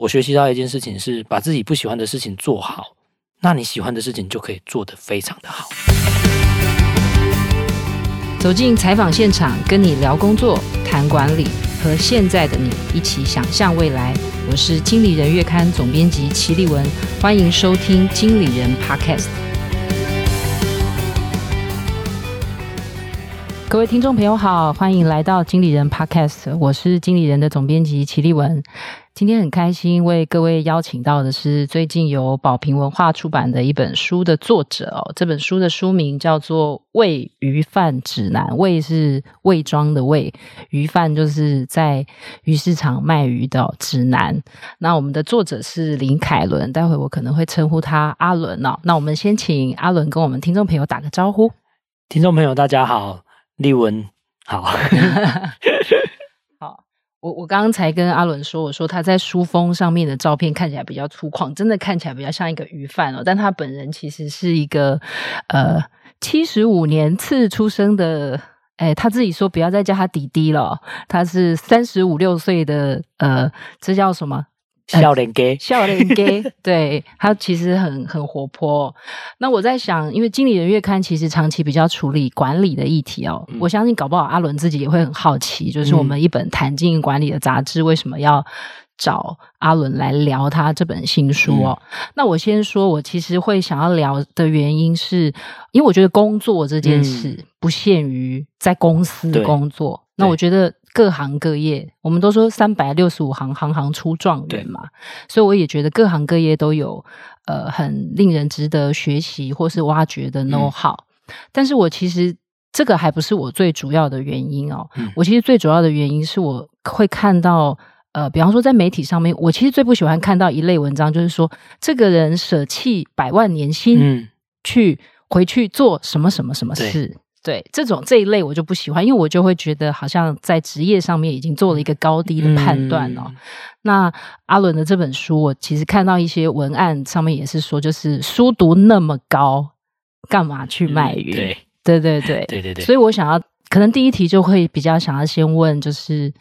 我学习到一件事情是，把自己不喜欢的事情做好，那你喜欢的事情就可以做得非常的好。走进采访现场，跟你聊工作、谈管理，和现在的你一起想象未来。我是经理人月刊总编辑齐立文，欢迎收听经理人 Podcast。各位听众朋友好，欢迎来到经理人 Podcast，我是经理人的总编辑齐立文。今天很开心为各位邀请到的是最近由宝瓶文化出版的一本书的作者哦。这本书的书名叫做《喂鱼贩指南》，喂是伪装的喂，鱼贩就是在鱼市场卖鱼的指南。那我们的作者是林凯伦，待会我可能会称呼他阿伦哦。那我们先请阿伦跟我们听众朋友打个招呼。听众朋友大家好，立文好。我我刚才跟阿伦说，我说他在书封上面的照片看起来比较粗犷，真的看起来比较像一个鱼贩哦。但他本人其实是一个呃七十五年次出生的，哎，他自己说不要再叫他弟弟了，他是三十五六岁的，呃，这叫什么？笑脸给，笑脸给，对，他其实很很活泼。那我在想，因为经理人月刊其实长期比较处理管理的议题哦，嗯、我相信搞不好阿伦自己也会很好奇，就是我们一本谈经营管理的杂志，为什么要找阿伦来聊他这本新书哦？嗯、那我先说，我其实会想要聊的原因是，因为我觉得工作这件事不限于在公司工作，嗯、那我觉得。各行各业，我们都说三百六十五行，行行出状元嘛，所以我也觉得各行各业都有呃很令人值得学习或是挖掘的 know how。嗯、但是我其实这个还不是我最主要的原因哦。嗯、我其实最主要的原因是我会看到呃，比方说在媒体上面，我其实最不喜欢看到一类文章，就是说这个人舍弃百万年薪，嗯，去回去做什么什么什么事。对，这种这一类我就不喜欢，因为我就会觉得好像在职业上面已经做了一个高低的判断哦。嗯、那阿伦的这本书，我其实看到一些文案上面也是说，就是书读那么高，干嘛去卖鱼？嗯、对，对对对对对对。所以我想要，可能第一题就会比较想要先问，就是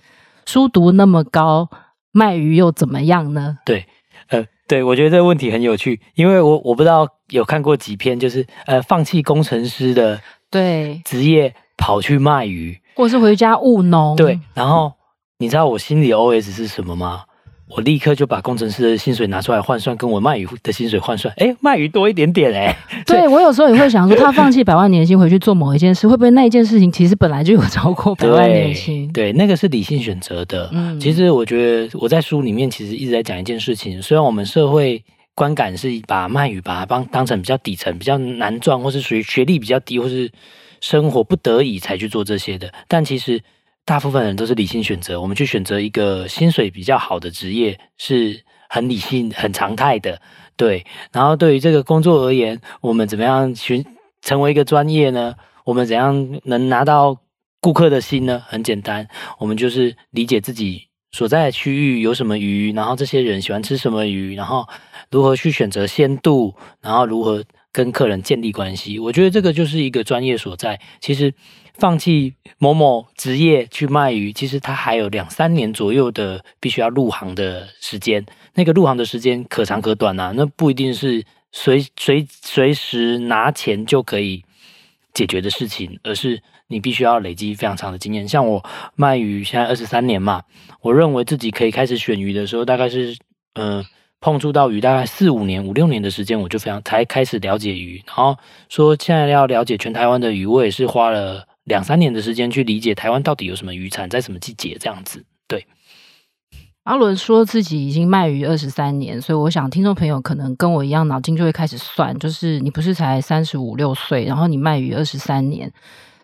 书读那么高，卖鱼又怎么样呢？对，呃，对我觉得这个问题很有趣，因为我我不知道有看过几篇，就是呃，放弃工程师的。对，职业跑去卖鱼，或是回家务农。对，然后你知道我心里 OS 是什么吗？我立刻就把工程师的薪水拿出来换算，跟我卖鱼的薪水换算。哎，卖鱼多一点点哎。对，我有时候也会想说，他放弃 百万年薪回去做某一件事，会不会那一件事情其实本来就有超过百万年薪？对，对，那个是理性选择的。嗯，其实我觉得我在书里面其实一直在讲一件事情，虽然我们社会。观感是把卖鱼把它当当成比较底层、比较难赚，或是属于学历比较低，或是生活不得已才去做这些的。但其实大部分人都是理性选择，我们去选择一个薪水比较好的职业是很理性、很常态的。对，然后对于这个工作而言，我们怎么样寻成为一个专业呢？我们怎样能拿到顾客的心呢？很简单，我们就是理解自己所在区域有什么鱼，然后这些人喜欢吃什么鱼，然后。如何去选择鲜度，然后如何跟客人建立关系？我觉得这个就是一个专业所在。其实放弃某某职业去卖鱼，其实它还有两三年左右的必须要入行的时间。那个入行的时间可长可短啊，那不一定是随随随时拿钱就可以解决的事情，而是你必须要累积非常长的经验。像我卖鱼现在二十三年嘛，我认为自己可以开始选鱼的时候，大概是。呃碰触到鱼大概四五年、五六年的时间，我就非常才开始了解鱼。然后说现在要了解全台湾的鱼，我也是花了两三年的时间去理解台湾到底有什么鱼产，在什么季节这样子。对，阿伦说自己已经卖鱼二十三年，所以我想听众朋友可能跟我一样，脑筋就会开始算，就是你不是才三十五六岁，然后你卖鱼二十三年，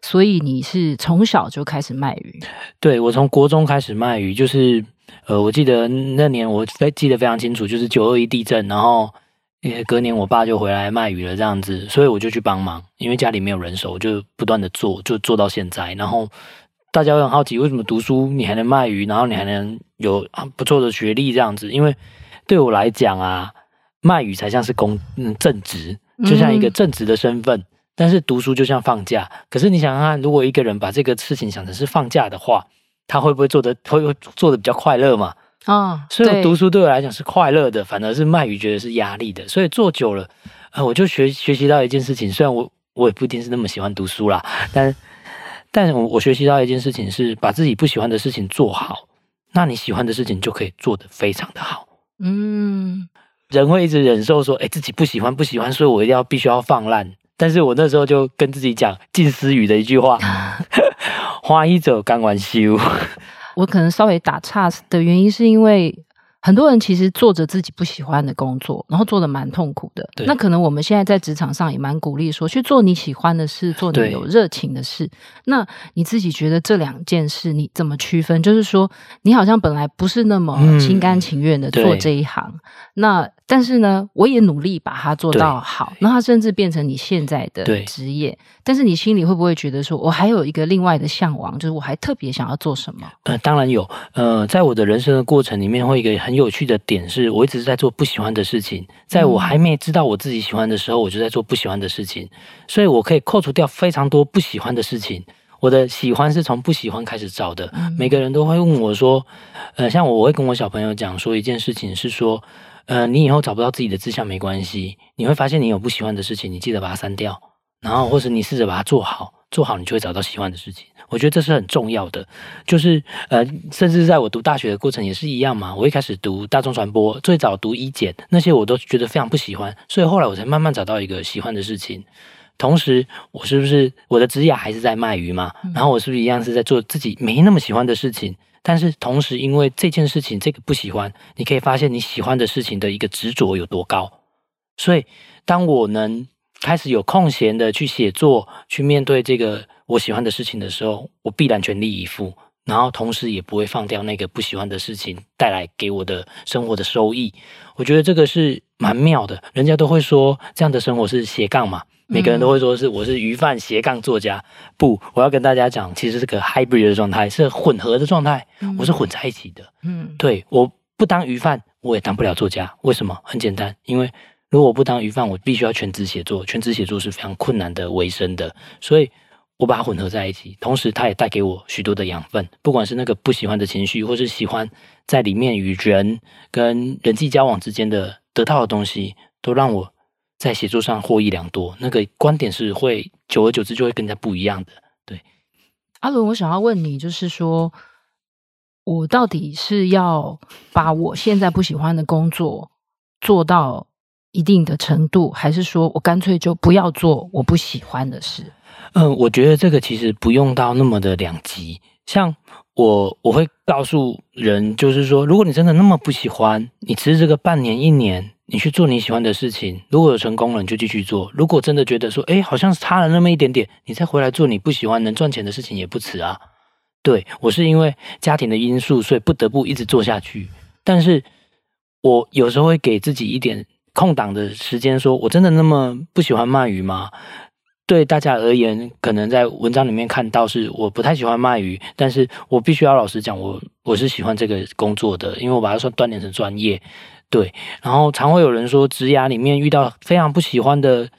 所以你是从小就开始卖鱼？对，我从国中开始卖鱼，就是。呃，我记得那年我非记得非常清楚，就是九二一地震，然后隔年我爸就回来卖鱼了这样子，所以我就去帮忙，因为家里没有人手，我就不断的做，就做到现在。然后大家会很好奇，为什么读书你还能卖鱼，然后你还能有不错的学历这样子？因为对我来讲啊，卖鱼才像是公嗯正职，就像一个正职的身份，嗯、但是读书就像放假。可是你想想看，如果一个人把这个事情想成是放假的话。他会不会做的会做的比较快乐嘛？哦，所以读书对我来讲是快乐的，反而是卖鱼觉得是压力的。所以做久了，呃，我就学学习到一件事情。虽然我我也不一定是那么喜欢读书啦，但但我我学习到一件事情是，把自己不喜欢的事情做好，那你喜欢的事情就可以做得非常的好。嗯，人会一直忍受说，哎，自己不喜欢不喜欢，所以我一定要必须要放烂。但是我那时候就跟自己讲近思语的一句话：花一走，干完修。我可能稍微打岔的原因，是因为很多人其实做着自己不喜欢的工作，然后做的蛮痛苦的。那可能我们现在在职场上也蛮鼓励说，去做你喜欢的事，做你有热情的事。那你自己觉得这两件事你怎么区分？就是说，你好像本来不是那么心甘情愿的做这一行，嗯、那。但是呢，我也努力把它做到好，那对它甚至变成你现在的职业。但是你心里会不会觉得说，我还有一个另外的向往，就是我还特别想要做什么？呃，当然有。呃，在我的人生的过程里面，会一个很有趣的点是，我一直在做不喜欢的事情。在我还没知道我自己喜欢的时候，我就在做不喜欢的事情，所以我可以扣除掉非常多不喜欢的事情。我的喜欢是从不喜欢开始找的。嗯、每个人都会问我说，呃，像我，我会跟我小朋友讲说一件事情是说。呃，你以后找不到自己的志向没关系，你会发现你有不喜欢的事情，你记得把它删掉，然后或者你试着把它做好，做好你就会找到喜欢的事情。我觉得这是很重要的，就是呃，甚至在我读大学的过程也是一样嘛。我一开始读大众传播，最早读医检，那些我都觉得非常不喜欢，所以后来我才慢慢找到一个喜欢的事情。同时，我是不是我的职业还是在卖鱼嘛？然后我是不是一样是在做自己没那么喜欢的事情？但是同时，因为这件事情这个不喜欢，你可以发现你喜欢的事情的一个执着有多高。所以，当我能开始有空闲的去写作，去面对这个我喜欢的事情的时候，我必然全力以赴。然后，同时也不会放掉那个不喜欢的事情带来给我的生活的收益。我觉得这个是蛮妙的。人家都会说这样的生活是斜杠嘛。每个人都会说是我是鱼贩斜杠作家，不，我要跟大家讲，其实是个 hybrid 的状态，是混合的状态，我是混在一起的。嗯，对，我不当鱼贩，我也当不了作家。为什么？很简单，因为如果不当鱼贩，我必须要全职写作，全职写作是非常困难的维生的，所以我把它混合在一起，同时它也带给我许多的养分，不管是那个不喜欢的情绪，或是喜欢在里面与人跟人际交往之间的得到的东西，都让我。在写作上获益良多，那个观点是会久而久之就会更加不一样的。对，阿伦，我想要问你，就是说我到底是要把我现在不喜欢的工作做到一定的程度，还是说我干脆就不要做我不喜欢的事？嗯，我觉得这个其实不用到那么的两极。像我，我会告诉人，就是说，如果你真的那么不喜欢，你辞职个半年、一年。你去做你喜欢的事情，如果有成功了，你就继续做；如果真的觉得说，哎，好像差了那么一点点，你再回来做你不喜欢能赚钱的事情也不迟啊。对，我是因为家庭的因素，所以不得不一直做下去。但是我有时候会给自己一点空档的时间，说我真的那么不喜欢卖鱼吗？对大家而言，可能在文章里面看到是我不太喜欢卖鱼，但是我必须要老实讲，我我是喜欢这个工作的，因为我把它说锻炼成专业。对，然后常会有人说，职涯里面遇到非常不喜欢的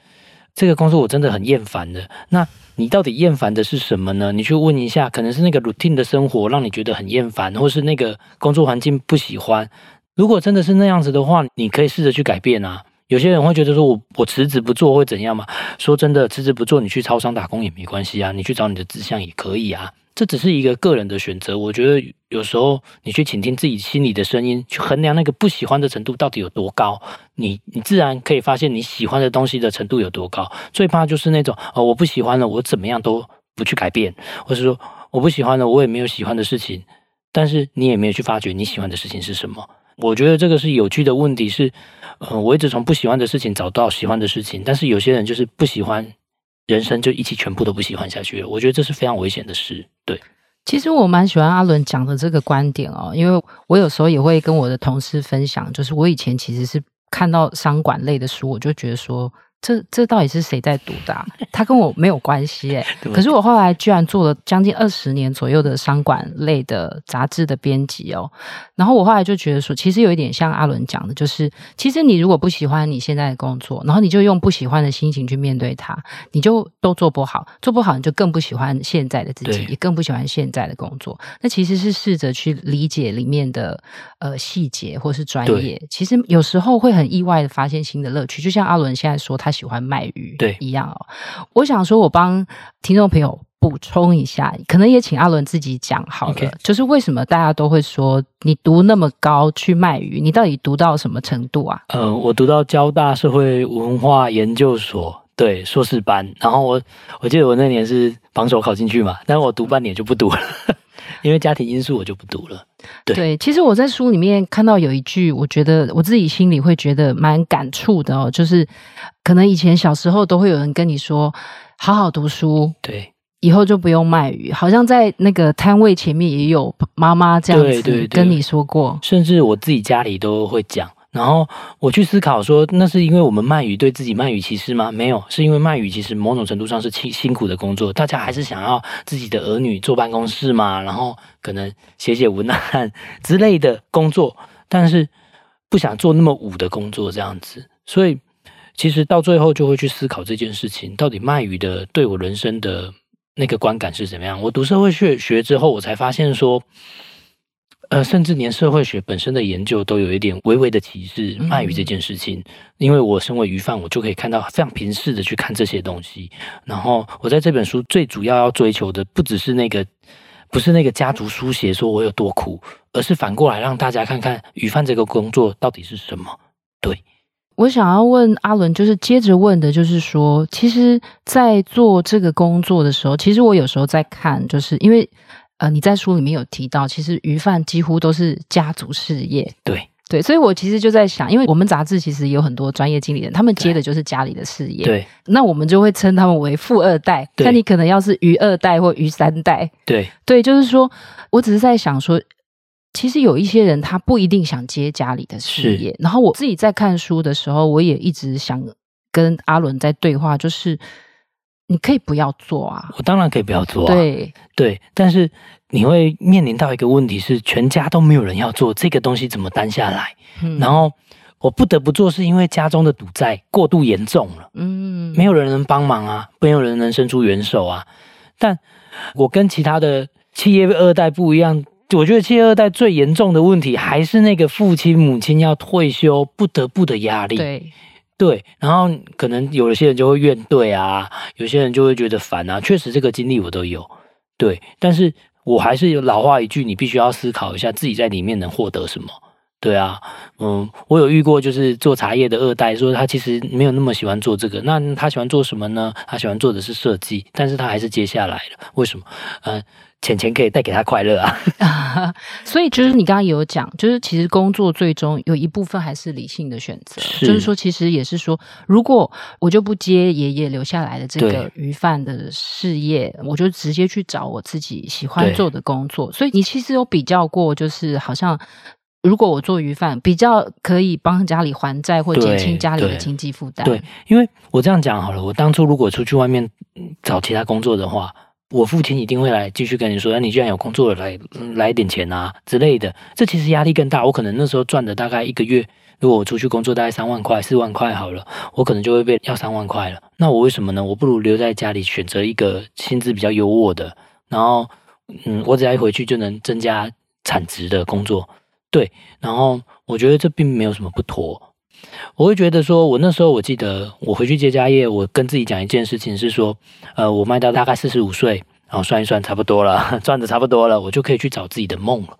这个工作，我真的很厌烦的。那你到底厌烦的是什么呢？你去问一下，可能是那个 routine 的生活让你觉得很厌烦，或是那个工作环境不喜欢。如果真的是那样子的话，你可以试着去改变啊。有些人会觉得说我我辞职不做会怎样嘛？说真的，辞职不做，你去超商打工也没关系啊，你去找你的志向也可以啊。这只是一个个人的选择，我觉得有时候你去倾听自己心里的声音，去衡量那个不喜欢的程度到底有多高，你你自然可以发现你喜欢的东西的程度有多高。最怕就是那种哦，我不喜欢了，我怎么样都不去改变，或是说我不喜欢了，我也没有喜欢的事情，但是你也没有去发掘你喜欢的事情是什么。我觉得这个是有趣的问题是，呃，我一直从不喜欢的事情找到喜欢的事情，但是有些人就是不喜欢。人生就一起全部都不喜欢下去，我觉得这是非常危险的事。对，其实我蛮喜欢阿伦讲的这个观点哦，因为我有时候也会跟我的同事分享，就是我以前其实是看到商管类的书，我就觉得说这这到底是谁在读的啊？他跟我没有关系哎。可是我后来居然做了将近二十年左右的商管类的杂志的编辑哦。然后我后来就觉得说，其实有一点像阿伦讲的，就是其实你如果不喜欢你现在的工作，然后你就用不喜欢的心情去面对它，你就都做不好，做不好你就更不喜欢现在的自己，也更不喜欢现在的工作。那其实是试着去理解里面的呃细节或是专业，其实有时候会很意外的发现新的乐趣。就像阿伦现在说他。喜欢卖鱼，对，一样哦。我想说，我帮听众朋友补充一下，可能也请阿伦自己讲好了。就是为什么大家都会说你读那么高去卖鱼，你到底读到什么程度啊？呃，我读到交大社会文化研究所，对，硕士班。然后我我记得我那年是榜首考进去嘛，但是我读半年就不读了。因为家庭因素，我就不读了。对，对，其实我在书里面看到有一句，我觉得我自己心里会觉得蛮感触的哦，就是可能以前小时候都会有人跟你说，好好读书，对，以后就不用卖鱼。好像在那个摊位前面也有妈妈这样子跟你说过，对对对，甚至我自己家里都会讲。然后我去思考说，那是因为我们卖鱼对自己卖鱼歧视吗？没有，是因为卖鱼其实某种程度上是辛辛苦的工作，大家还是想要自己的儿女坐办公室嘛，然后可能写写文案之类的工作，但是不想做那么武的工作这样子。所以其实到最后就会去思考这件事情，到底卖鱼的对我人生的那个观感是怎么样？我读社会学学之后，我才发现说。呃，甚至连社会学本身的研究都有一点微微的歧视卖鱼这件事情，因为我身为鱼贩，我就可以看到非常平视的去看这些东西。然后我在这本书最主要要追求的，不只是那个，不是那个家族书写说我有多苦，而是反过来让大家看看鱼贩这个工作到底是什么。对，我想要问阿伦，就是接着问的，就是说，其实，在做这个工作的时候，其实我有时候在看，就是因为。呃，你在书里面有提到，其实鱼贩几乎都是家族事业。对对，所以我其实就在想，因为我们杂志其实有很多专业经理人，他们接的就是家里的事业。对，那我们就会称他们为富二代。那你可能要是鱼二代或鱼三代。对对，就是说，我只是在想说，其实有一些人他不一定想接家里的事业。然后我自己在看书的时候，我也一直想跟阿伦在对话，就是。你可以不要做啊！我当然可以不要做啊。对对，但是你会面临到一个问题是，全家都没有人要做这个东西，怎么担下来？嗯，然后我不得不做，是因为家中的赌债过度严重了。嗯，没有人能帮忙啊，没有人能伸出援手啊。但我跟其他的企业二代不一样，我觉得企业二代最严重的问题还是那个父亲母亲要退休不得不的压力。对。对，然后可能有些人就会怨怼啊，有些人就会觉得烦啊。确实，这个经历我都有。对，但是我还是有老话一句，你必须要思考一下自己在里面能获得什么。对啊，嗯，我有遇过就是做茶叶的二代，说他其实没有那么喜欢做这个，那他喜欢做什么呢？他喜欢做的是设计，但是他还是接下来了。为什么？嗯。钱钱可以带给他快乐啊，所以就是你刚刚也有讲，就是其实工作最终有一部分还是理性的选择，是就是说其实也是说，如果我就不接爷爷留下来的这个鱼贩的事业，我就直接去找我自己喜欢做的工作。所以你其实有比较过，就是好像如果我做鱼贩，比较可以帮家里还债或减轻家里的经济负担。对，因为我这样讲好了，我当初如果出去外面找其他工作的话。我父亲一定会来继续跟你说：“那你既然有工作了，来来点钱啊之类的。”这其实压力更大。我可能那时候赚的大概一个月，如果我出去工作大概三万块、四万块好了，我可能就会被要三万块了。那我为什么呢？我不如留在家里，选择一个薪资比较优渥的，然后嗯，我只要一回去就能增加产值的工作。对，然后我觉得这并没有什么不妥。我会觉得说，我那时候我记得我回去接家业，我跟自己讲一件事情是说，呃，我卖到大概四十五岁，然后算一算差不多了，赚的差不多了，我就可以去找自己的梦了。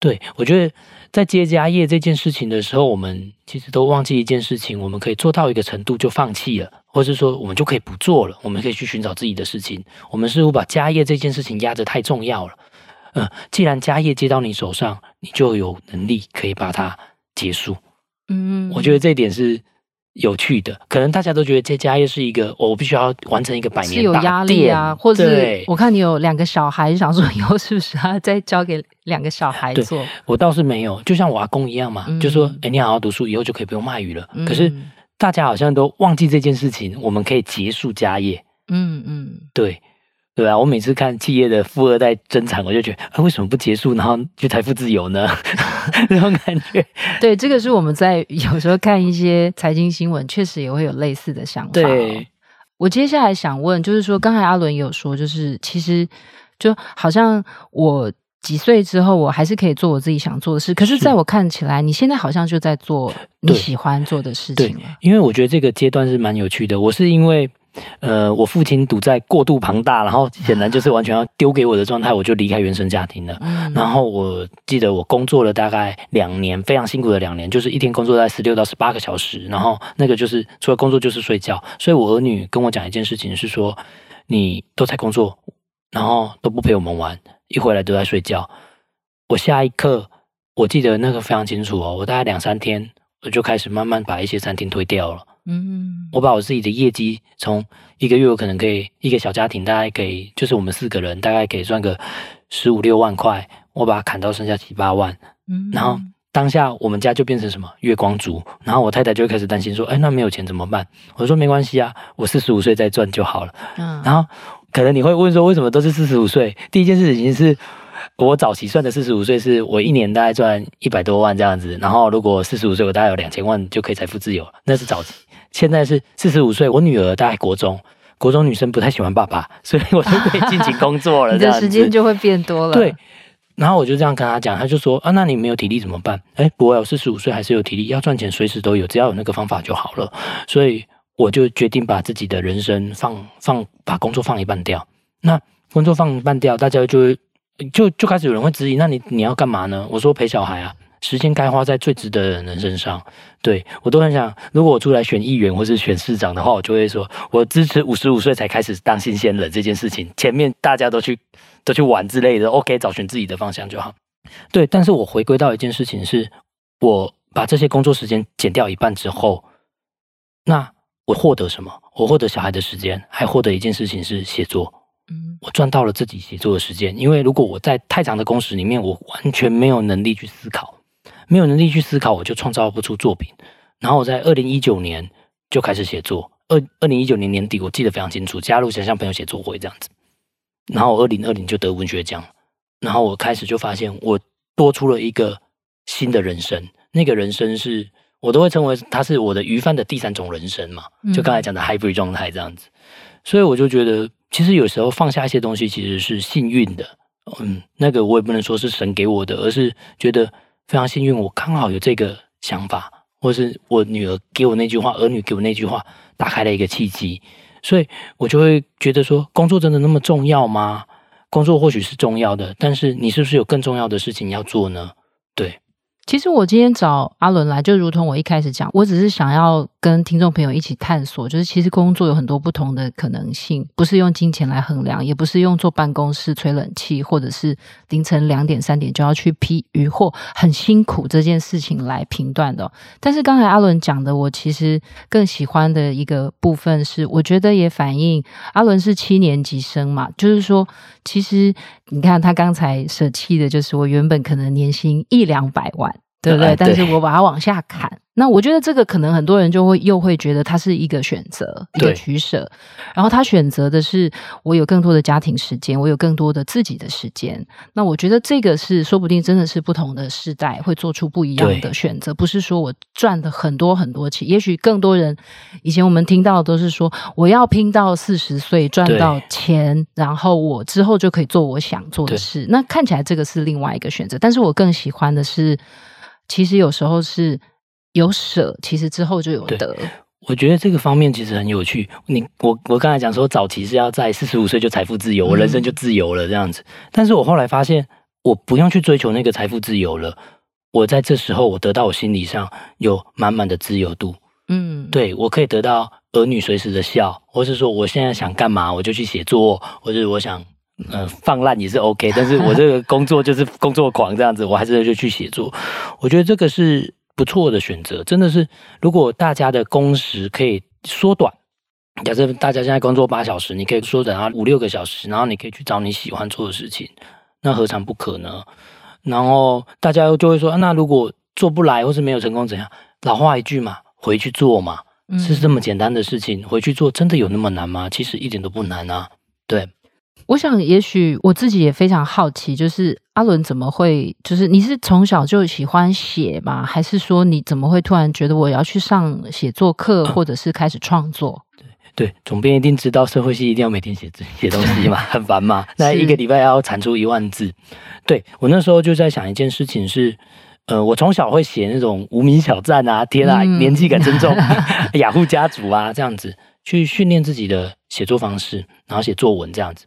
对，我觉得在接家业这件事情的时候，我们其实都忘记一件事情，我们可以做到一个程度就放弃了，或是说我们就可以不做了，我们可以去寻找自己的事情。我们似乎把家业这件事情压得太重要了。嗯、既然家业接到你手上，你就有能力可以把它结束。嗯，我觉得这一点是有趣的。可能大家都觉得这家业是一个，我必须要完成一个百年大店，是有压力啊，或者是我看你有两个小孩，想说以后是不是要再交给两个小孩做？我倒是没有，就像我阿公一样嘛，嗯、就说，哎，你好好读书，以后就可以不用卖鱼了。嗯、可是大家好像都忘记这件事情，我们可以结束家业。嗯嗯，对。对啊，我每次看企业的富二代争产，我就觉得，啊，为什么不结束，然后就财富自由呢？那种感觉。对，这个是我们在有时候看一些财经新闻，确实也会有类似的想法。对，我接下来想问，就是说，刚才阿伦也有说，就是其实就好像我几岁之后，我还是可以做我自己想做的事。可是，在我看起来，你现在好像就在做你喜欢做的事情了。因为我觉得这个阶段是蛮有趣的。我是因为。呃，我父亲赌债过度庞大，然后显然就是完全要丢给我的状态，我就离开原生家庭了。嗯、然后我记得我工作了大概两年，非常辛苦的两年，就是一天工作在十六到十八个小时，然后那个就是除了工作就是睡觉。所以我儿女跟我讲一件事情是说，你都在工作，然后都不陪我们玩，一回来都在睡觉。我下一刻，我记得那个非常清楚哦，我大概两三天，我就开始慢慢把一些餐厅推掉了。嗯，我把我自己的业绩从一个月我可能可以一个小家庭大概可以就是我们四个人大概可以赚个十五六万块，我把它砍到剩下七八万。嗯，然后当下我们家就变成什么月光族，然后我太太就会开始担心说，哎，那没有钱怎么办？我说没关系啊，我四十五岁再赚就好了。嗯，然后可能你会问说，为什么都是四十五岁？第一件事情是。我早期算的四十五岁，是我一年大概赚一百多万这样子。然后如果四十五岁，我大概有两千万就可以财富自由，那是早期。现在是四十五岁，我女儿大概国中，国中女生不太喜欢爸爸，所以我就可以尽情工作了。你的时间就会变多了。对。然后我就这样跟他讲，他就说啊，那你没有体力怎么办？哎，不会，我四十五岁还是有体力，要赚钱随时都有，只要有那个方法就好了。所以我就决定把自己的人生放放，把工作放一半掉。那工作放一半掉，大家就会。就就开始有人会质疑，那你你要干嘛呢？我说陪小孩啊，时间该花在最值得的人身上。对，我都很想，如果我出来选议员或是选市长的话，我就会说我支持五十五岁才开始当新鲜人这件事情。前面大家都去都去玩之类的，OK，找寻自己的方向就好。对，但是我回归到一件事情是，我把这些工作时间减掉一半之后，那我获得什么？我获得小孩的时间，还获得一件事情是写作。嗯我赚到了自己写作的时间，因为如果我在太长的工时里面，我完全没有能力去思考，没有能力去思考，我就创造不出作品。然后我在二零一九年就开始写作，二二零一九年年底我记得非常清楚，加入想象朋友写作会这样子。然后二零二零就得文学奖，然后我开始就发现我多出了一个新的人生，那个人生是我都会称为它是我的鱼贩的第三种人生嘛，就刚才讲的 hybrid 状态这样子。所以我就觉得。其实有时候放下一些东西，其实是幸运的。嗯，那个我也不能说是神给我的，而是觉得非常幸运，我刚好有这个想法，或是我女儿给我那句话，儿女给我那句话，打开了一个契机，所以我就会觉得说，工作真的那么重要吗？工作或许是重要的，但是你是不是有更重要的事情要做呢？对。其实我今天找阿伦来，就如同我一开始讲，我只是想要跟听众朋友一起探索，就是其实工作有很多不同的可能性，不是用金钱来衡量，也不是用坐办公室吹冷气，或者是凌晨两点三点就要去批鱼货，很辛苦这件事情来评断的。但是刚才阿伦讲的，我其实更喜欢的一个部分是，我觉得也反映阿伦是七年级生嘛，就是说，其实你看他刚才舍弃的，就是我原本可能年薪一两百万。对不对？但是我把它往下砍。那我觉得这个可能很多人就会又会觉得它是一个选择，一个取舍。然后他选择的是我有更多的家庭时间，我有更多的自己的时间。那我觉得这个是说不定真的是不同的世代会做出不一样的选择。不是说我赚的很多很多钱，也许更多人以前我们听到的都是说我要拼到四十岁赚到钱，然后我之后就可以做我想做的事。那看起来这个是另外一个选择，但是我更喜欢的是。其实有时候是有舍，其实之后就有得。我觉得这个方面其实很有趣。你我我刚才讲说，早期是要在四十五岁就财富自由，我人生就自由了这样子。嗯。但是我后来发现，我不用去追求那个财富自由了。我在这时候，我得到我心理上有满满的自由度。嗯，对，我可以得到儿女随时的笑，或是说我现在想干嘛，我就去写作，或者我想。嗯、呃，放烂也是 OK，但是我这个工作就是工作狂这样子，我还是就去写作。我觉得这个是不错的选择，真的是。如果大家的工时可以缩短，假设大家现在工作八小时，你可以缩短到五六个小时，然后你可以去找你喜欢做的事情，那何尝不可呢？然后大家就会说，那如果做不来或是没有成功怎样？老话一句嘛，回去做嘛。是这么简单的事情，回去做真的有那么难吗？其实一点都不难啊。对，我想也许我自己也非常好奇，就是阿伦怎么会，就是你是从小就喜欢写吗？还是说你怎么会突然觉得我要去上写作课，或者是开始创作？对对，总编一定知道社会系一定要每天写字写东西嘛，很烦嘛。那一个礼拜要产出一万字。对，我那时候就在想一件事情是。呃，我从小会写那种无名小站啊，天啊，年纪感真重，雅虎家族啊，这样子去训练自己的写作方式，然后写作文这样子。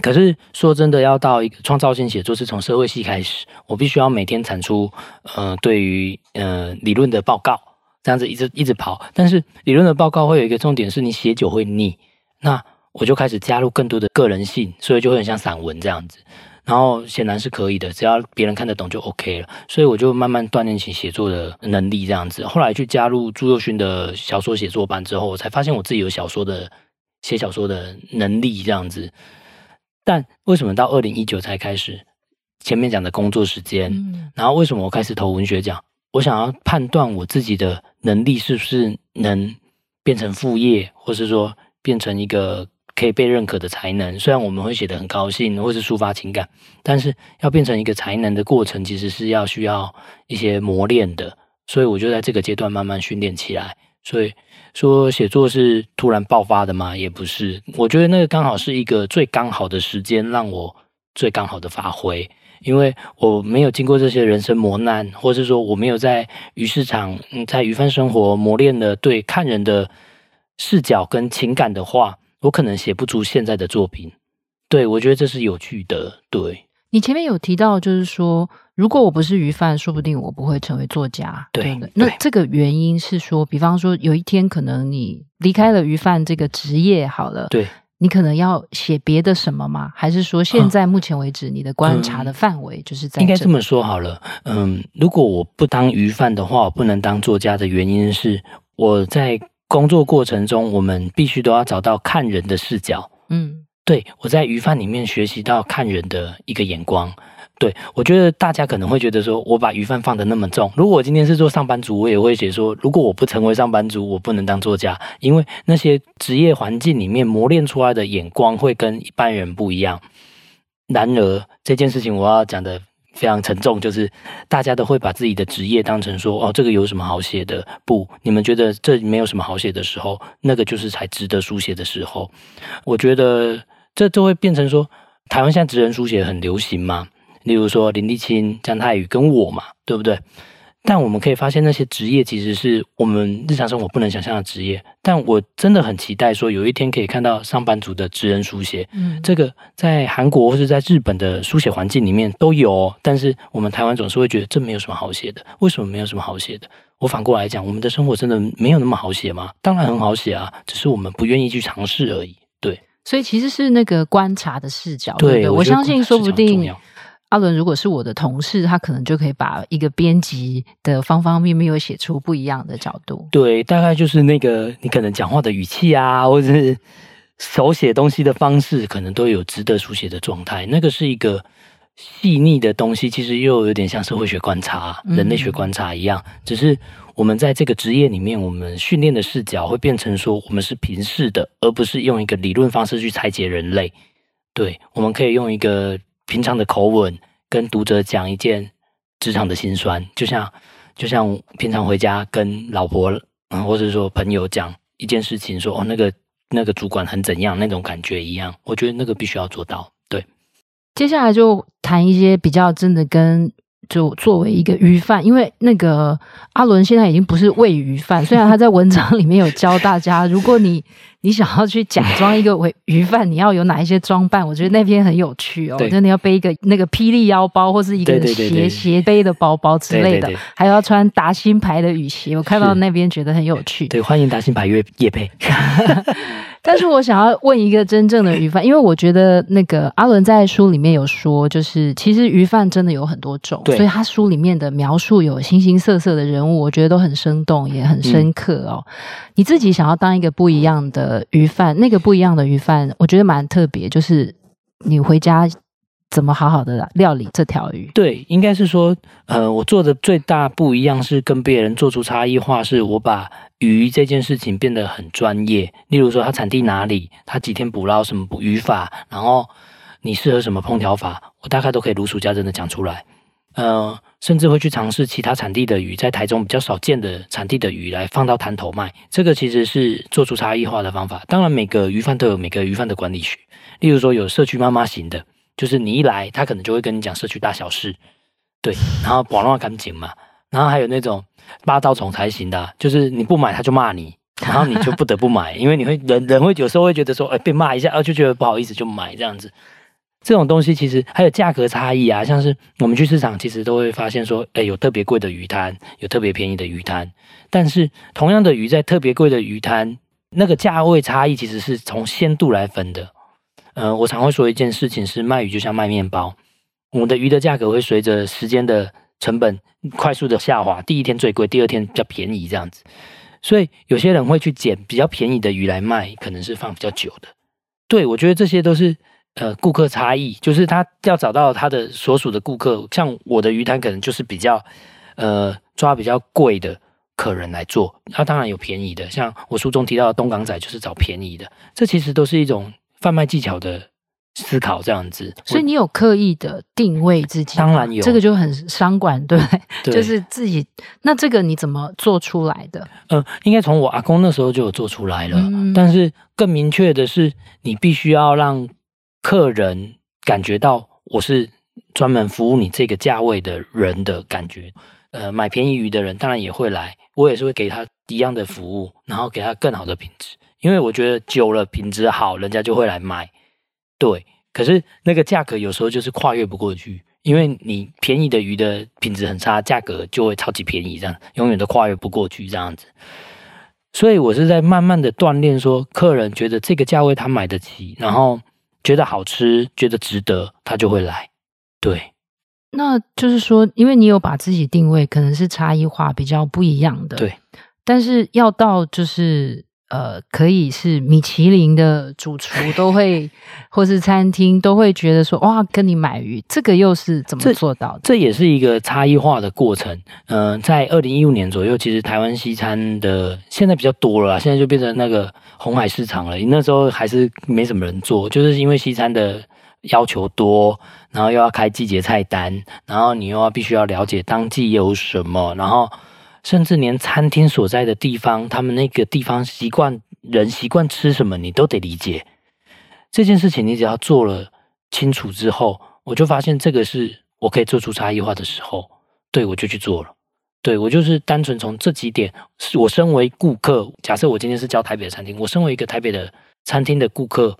可是说真的，要到一个创造性写作，是从社会系开始，我必须要每天产出呃，对于呃理论的报告，这样子一直一直跑。但是理论的报告会有一个重点，是你写久会腻。那我就开始加入更多的个人性，所以就会很像散文这样子。然后显然是可以的，只要别人看得懂就 OK 了。所以我就慢慢锻炼起写作的能力，这样子。后来去加入朱佑勋的小说写作班之后，我才发现我自己有小说的写小说的能力，这样子。但为什么到二零一九才开始？前面讲的工作时间，嗯然后为什么我开始投文学奖？我想要判断我自己的能力是不是能变成副业，或是说变成一个。可以被认可的才能，虽然我们会写得很高兴，或是抒发情感，但是要变成一个才能的过程，其实是要需要一些磨练的。所以我就在这个阶段慢慢训练起来。所以说写作是突然爆发的吗？也不是。我觉得那个刚好是一个最刚好的时间，让我最刚好的发挥。因为我没有经过这些人生磨难，或是说我没有在鱼市场、在鱼贩生活磨练了对看人的视角跟情感的话。我可能写不出现在的作品，对，我觉得这是有趣的。对，你前面有提到，就是说，如果我不是鱼贩，说不定我不会成为作家。对，对，那这个原因是说，比方说，有一天可能你离开了鱼贩这个职业，好了，对，你可能要写别的什么吗？还是说，现在目前为止，你的观察的范围就是在、嗯、应该这么说好了。嗯，如果我不当鱼贩的话，我不能当作家的原因是我在。工作过程中，我们必须都要找到看人的视角。嗯，对，我在鱼贩里面学习到看人的一个眼光。对，我觉得大家可能会觉得说，我把鱼贩放得那么重。如果我今天是做上班族，我也会写说，如果我不成为上班族，我不能当作家，因为那些职业环境里面磨练出来的眼光会跟一般人不一样。然而，这件事情我要讲的。非常沉重，就是大家都会把自己的职业当成说，哦，这个有什么好写的？不，你们觉得这没有什么好写的时候，那个就是才值得书写的时候。我觉得这就会变成说，台湾现在职人书写很流行嘛，例如说林立清、江泰宇跟我嘛，对不对？但我们可以发现，那些职业其实是我们日常生活不能想象的职业。但我真的很期待说，有一天可以看到上班族的职人书写。嗯，这个在韩国或是在日本的书写环境里面都有哦。但是我们台湾总是会觉得这没有什么好写的。为什么没有什么好写的？我反过来讲，我们的生活真的没有那么好写吗？当然很好写啊，只是我们不愿意去尝试而已。对，所以其实是那个观察的视角。对，我相信说不定。阿伦如果是我的同事，他可能就可以把一个编辑的方方面面又写出不一样的角度。对，大概就是那个你可能讲话的语气啊，或者是手写东西的方式，可能都有值得书写的状态。那个是一个细腻的东西，其实又有点像社会学观察、人类学观察一样。嗯、只是我们在这个职业里面，我们训练的视角会变成说，我们是平视的，而不是用一个理论方式去拆解人类。对，我们可以用一个。平常的口吻跟读者讲一件职场的辛酸，就像就像平常回家跟老婆，或者说朋友讲一件事情，说哦那个那个主管很怎样那种感觉一样，我觉得那个必须要做到。对，接下来就谈一些比较真的跟。就作为一个鱼贩，因为那个阿伦现在已经不是喂鱼贩，虽然他在文章里面有教大家，如果你你想要去假装一个喂鱼贩，你要有哪一些装扮？我觉得那篇很有趣哦，真的要背一个那个霹雳腰包，或是一个斜斜背的包包之类的，对对对对，还要穿达新牌的雨鞋。我看到那边觉得很有趣。对，欢迎达新牌业业配。但是我想要问一个真正的鱼贩，因为我觉得那个阿伦在书里面有说，就是其实鱼贩真的有很多种，所以他书里面的描述有形形色色的人物，我觉得都很生动，也很深刻哦。嗯、你自己想要当一个不一样的鱼贩，那个不一样的鱼贩，我觉得蛮特别，就是你回家怎么好好的料理这条鱼？对，应该是说，呃，我做的最大不一样是跟别人做出差异化，是我把鱼这件事情变得很专业。例如说，它产地哪里，它几天捕捞，什么捕鱼法，然后你适合什么烹调法，我大概都可以如数家珍的讲出来。呃，甚至会去尝试其他产地的鱼，在台中比较少见的产地的鱼来放到摊头卖，这个其实是做出差异化的方法。当然，每个鱼贩都有每个鱼贩的管理学。例如说，有社区妈妈型的，就是你一来，他可能就会跟你讲社区大小事，对，然后网络干净嘛。然后还有那种霸道总裁型的，就是你不买他就骂你，然后你就不得不买，因为你会人人会有时候会觉得说，哎，被骂一下，啊，就觉得不好意思就买这样子。这种东西其实还有价格差异啊，像是我们去市场，其实都会发现说，哎，有特别贵的鱼摊，有特别便宜的鱼摊。但是同样的鱼，在特别贵的鱼摊，那个价位差异其实是从鲜度来分的。呃，我常会说一件事情是，卖鱼就像卖面包，我们的鱼的价格会随着时间的成本快速的下滑，第一天最贵，第二天比较便宜这样子。所以有些人会去捡比较便宜的鱼来卖，可能是放比较久的。对，我觉得这些都是。呃，顾客差异就是他要找到他的所属的顾客，像我的鱼摊可能就是比较，呃，抓比较贵的客人来做。他当然有便宜的，像我书中提到的东港仔就是找便宜的。这其实都是一种贩卖技巧的思考，这样子。所以你有刻意的定位自己？当然有，这个就很商管，对，对，就是自己。那这个你怎么做出来的？呃，应该从我阿公那时候就有做出来了，嗯、但是更明确的是，你必须要让。客人感觉到我是专门服务你这个价位的人的感觉，呃，买便宜鱼的人当然也会来，我也是会给他一样的服务，然后给他更好的品质，因为我觉得久了品质好，人家就会来买。对，可是那个价格有时候就是跨越不过去，因为你便宜的鱼的品质很差，价格就会超级便宜，这样永远都跨越不过去这样子。所以我是在慢慢的锻炼，说客人觉得这个价位他买得起，然后。觉得好吃，觉得值得，他就会来。对，那就是说，因为你有把自己定位，可能是差异化比较不一样的。对，但是要到就是。呃，可以是米其林的主厨都会，或是餐厅都会觉得说，哇，跟你买鱼，这个又是怎么做到的？这，这也是一个差异化的过程。嗯、呃，在二零一五年左右，其实台湾西餐的现在比较多了，现在就变成那个红海市场了。那时候还是没什么人做，就是因为西餐的要求多，然后又要开季节菜单，然后你又要必须要了解当季有什么，然后。甚至连餐厅所在的地方，他们那个地方习惯人习惯吃什么，你都得理解。这件事情你只要做了清楚之后，我就发现这个是我可以做出差异化的时候，对，我就去做了。对，我就是单纯从这几点，我身为顾客，假设我今天是教台北的餐厅，我身为一个台北的餐厅的顾客，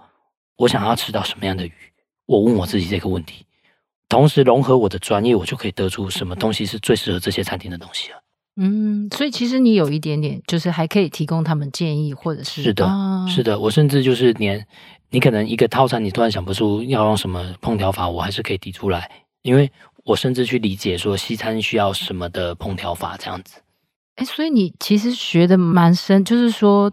我想要吃到什么样的鱼？我问我自己这个问题，同时融合我的专业，我就可以得出什么东西是最适合这些餐厅的东西了。嗯，所以其实你有一点点，就是还可以提供他们建议，或者是是的，啊、是的，我甚至就是连你可能一个套餐，你突然想不出要用什么烹调法，我还是可以提出来，因为我甚至去理解说西餐需要什么的烹调法这样子。哎，所以你其实学的蛮深，就是说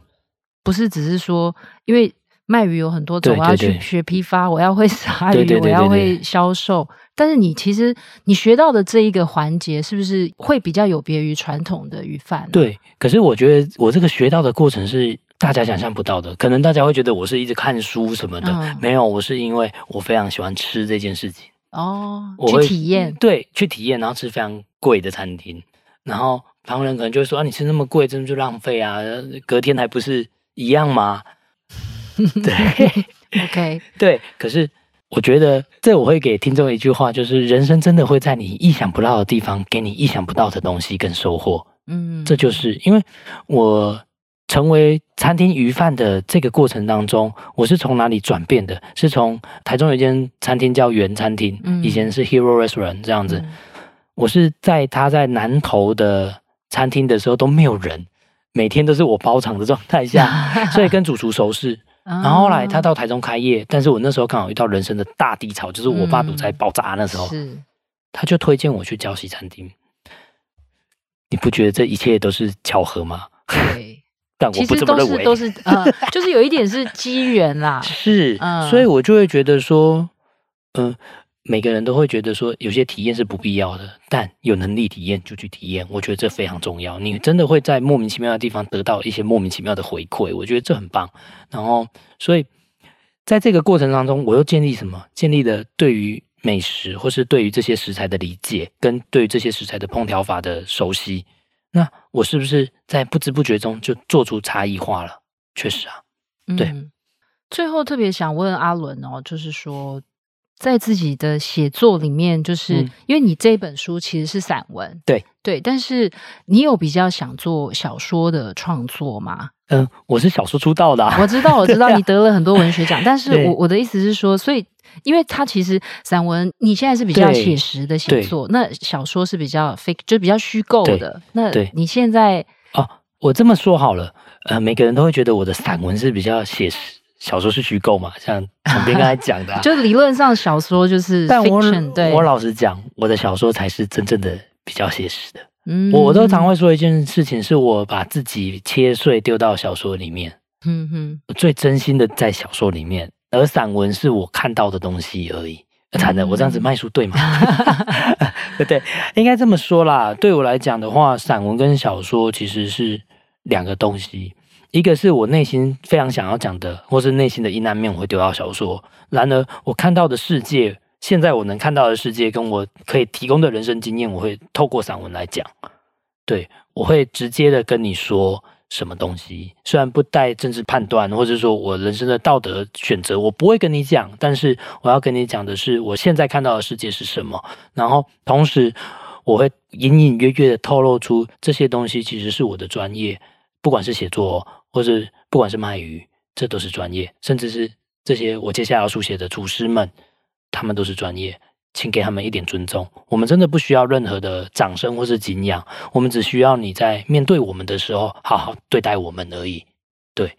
不是只是说，因为卖鱼有很多种，我要去学批发，我要会杀鱼，我要会销售。但是你其实你学到的这一个环节，是不是会比较有别于传统的鱼贩？对，可是我觉得我这个学到的过程是大家想象不到的。可能大家会觉得我是一直看书什么的，嗯、没有，我是因为我非常喜欢吃这件事情哦，我会去体验，对，去体验，然后吃非常贵的餐厅，然后旁人可能就会说啊，你吃那么贵，真的就浪费啊，隔天还不是一样吗？对，OK，对，可是。我觉得这我会给听众一句话，就是人生真的会在你意想不到的地方给你意想不到的东西跟收获。嗯，这就是因为我成为餐厅鱼贩的这个过程当中，我是从哪里转变的？是从台中有一间餐厅叫原餐厅，以前是 Hero Restaurant 这样子。我是在他在南投的餐厅的时候都没有人，每天都是我包场的状态下，所以跟主厨熟识。然后后来他到台中开业，但是我那时候刚好遇到人生的大低潮，就是我爸赌债爆炸那时候，是他就推荐我去教西餐厅。你不觉得这一切都是巧合吗？对，但我不这么认为，都是就是有一点是机缘啦。是，所以我就会觉得说，嗯、呃，每个人都会觉得说，有些体验是不必要的，但有能力体验就去体验，我觉得这非常重要。你真的会在莫名其妙的地方得到一些莫名其妙的回馈，我觉得这很棒。然后，所以在这个过程当中，我又建立什么？建立了对于美食或是对于这些食材的理解，跟对于这些食材的烹调法的熟悉。那我是不是在不知不觉中就做出差异化了？确实啊，对。最后特别想问阿伦哦，就是说。在自己的写作里面，就是、嗯、因为你这本书其实是散文，对对，但是你有比较想做小说的创作吗？嗯、呃，我是小说出道的、啊，我知道，我知道你得了很多文学奖，但是我我的意思是说，所以因为它其实散文你现在是比较写实的写作，那小说是比较 fake，就比较虚构的。那你现在哦，我这么说好了，呃，每个人都会觉得我的散文是比较写实。小说是虚构嘛？像旁边刚才讲的、啊，就理论上小说就是，但我对我老实讲，我的小说才是真正的比较写实的。嗯，我都常会说一件事情，是我把自己切碎丢到小说里面。嗯哼，我最真心的在小说里面，而散文是我看到的东西而已。惨了，我这样子卖书对吗？对 对，应该这么说啦。对我来讲的话，散文跟小说其实是两个东西。一个是我内心非常想要讲的，或是内心的阴暗面，我会丢到小说。然而，我看到的世界，现在我能看到的世界，跟我可以提供的人生经验，我会透过散文来讲。对，我会直接的跟你说什么东西，虽然不带政治判断，或者说我人生的道德选择，我不会跟你讲。但是我要跟你讲的是，我现在看到的世界是什么。然后，同时我会隐隐约约的透露出这些东西其实是我的专业，不管是写作。或是不管是卖鱼，这都是专业，甚至是这些我接下来要书写的厨师们，他们都是专业，请给他们一点尊重。我们真的不需要任何的掌声或是敬仰，我们只需要你在面对我们的时候，好好对待我们而已。对。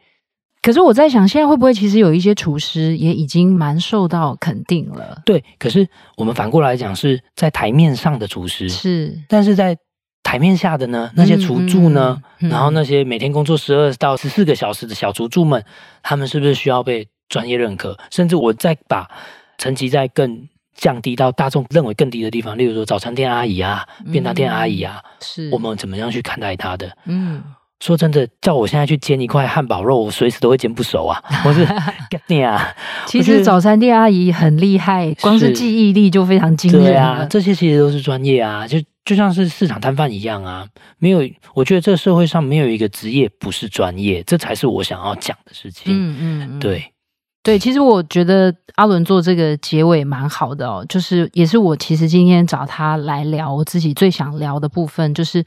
可是我在想，现在会不会其实有一些厨师也已经蛮受到肯定了？对。可是我们反过来讲，是在台面上的厨师是，但是在。台面下的呢？那些厨助呢？嗯嗯嗯、然后那些每天工作十二到十四个小时的小厨助们，他们是不是需要被专业认可？甚至我再把层级再更降低到大众认为更低的地方，例如说早餐店阿姨啊、便当店阿姨啊，是我们怎么样去看待他的？嗯。说真的，叫我现在去煎一块汉堡肉，我随时都会煎不熟啊！我是干爹啊！其实早餐店阿姨很厉害，光是记忆力就非常惊人。对啊，这些其实都是专业啊，就就像是市场摊贩一样啊。没有，我觉得这个社会上没有一个职业不是专业，这才是我想要讲的事情。嗯嗯，嗯，对对，其实我觉得阿伦做这个结尾蛮好的哦，就是也是我其实今天找他来聊，我自己最想聊的部分就是。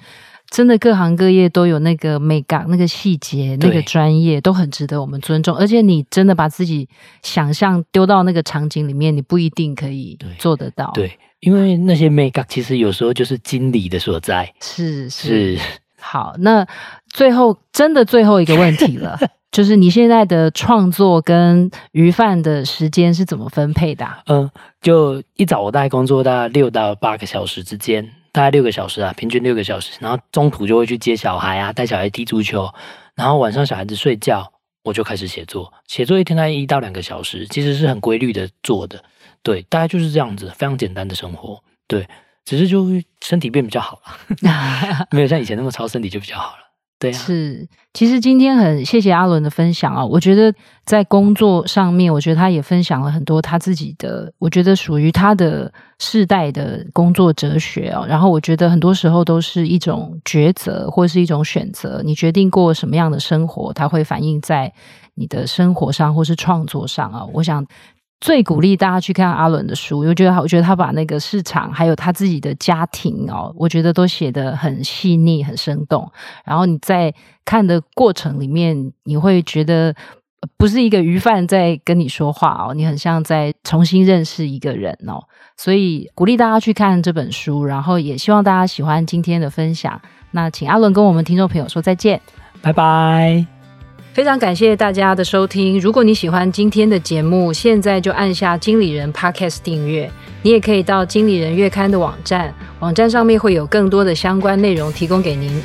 真的各行各业都有那个美感、那个细节、那个专业，都很值得我们尊重。而且你真的把自己想象丢到那个场景里面，你不一定可以做得到。对，对，因为那些美感其实有时候就是经理的所在。是是，是。好，那最后真的最后一个问题了，就是你现在的创作跟鱼贩的时间是怎么分配的啊？嗯，就一早我大概工作大概六到八个小时之间。大概六个小时啊，平均六个小时，然后中途就会去接小孩啊，带小孩踢足球，然后晚上小孩子睡觉，我就开始写作。写作一天大概一到两个小时，其实是很规律的做的，对，大概就是这样子，非常简单的生活，对，只是就身体变比较好了，没有像以前那么操，身体就比较好了。对啊，是，其实今天很谢谢阿伦的分享啊，我觉得在工作上面，我觉得他也分享了很多他自己的，我觉得属于他的世代的工作哲学啊。然后我觉得很多时候都是一种抉择，或是一种选择，你决定过什么样的生活，它会反映在你的生活上或是创作上啊。我想。最鼓励大家去看阿伦的书，我觉得，我觉得他把那个市场还有他自己的家庭哦，我觉得都写得很细腻、很生动。然后你在看的过程里面，你会觉得不是一个鱼贩在跟你说话哦，你很像在重新认识一个人哦。所以鼓励大家去看这本书，然后也希望大家喜欢今天的分享。那请阿伦跟我们听众朋友说再见，拜拜。非常感谢大家的收听。如果你喜欢今天的节目，现在就按下经理人 Podcast 订阅。你也可以到经理人月刊的网站，网站上面会有更多的相关内容提供给您。